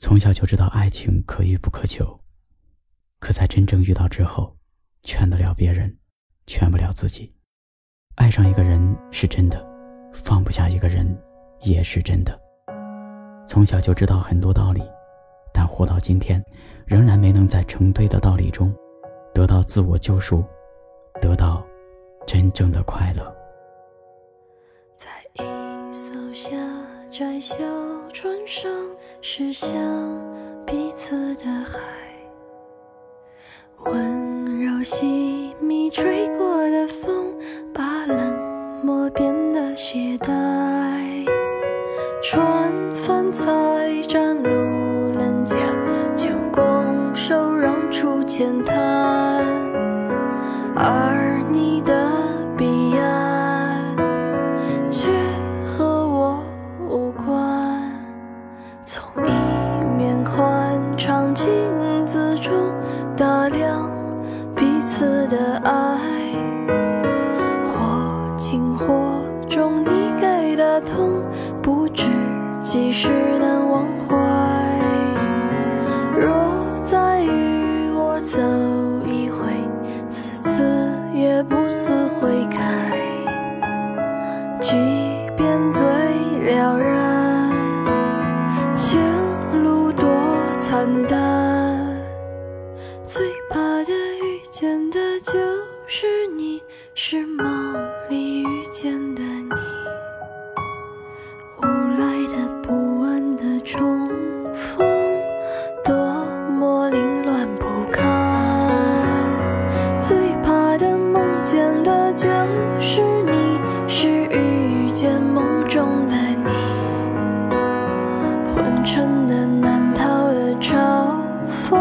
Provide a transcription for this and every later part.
从小就知道爱情可遇不可求，可在真正遇到之后，劝得了别人，劝不了自己。爱上一个人是真的，放不下一个人也是真的。从小就知道很多道理，但活到今天，仍然没能在成堆的道理中，得到自我救赎，得到真正的快乐。在一艘狭窄小船上，驶向彼此的海，温柔细密吹过的风，把冷漠变得懈怠。船帆在站路人甲，就拱手让出浅滩，而你的的爱，或轻或重，你给的痛不知几时能忘怀。若再与我走一回，次次也不思悔改，即便最了然，前路多惨淡，中的你。昏沉的难逃的嘲讽，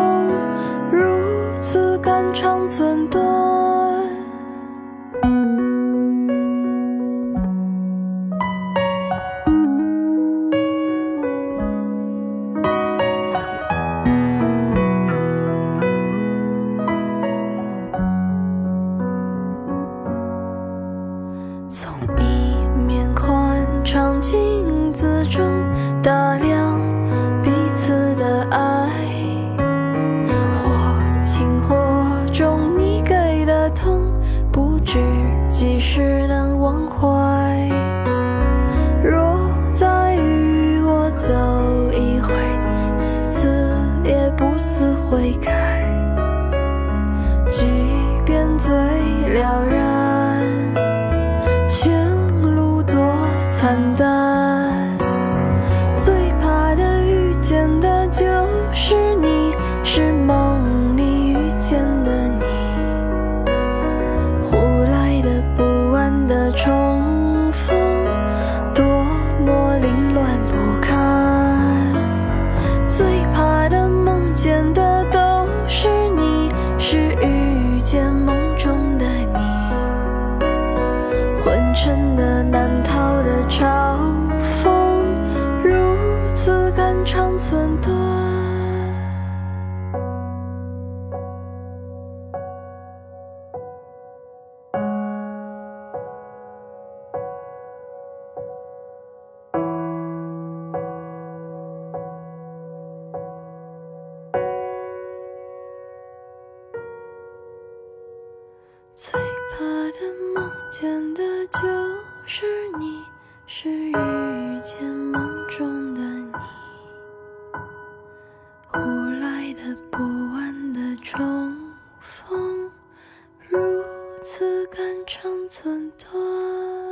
如此肝肠寸断。几时能忘怀。若再与我走一回，此次也不思悔改，即便最了然。前路多惨淡，最怕的梦见的就是你，是遇见梦中的你。忽来的不安的重逢，如此肝肠寸断。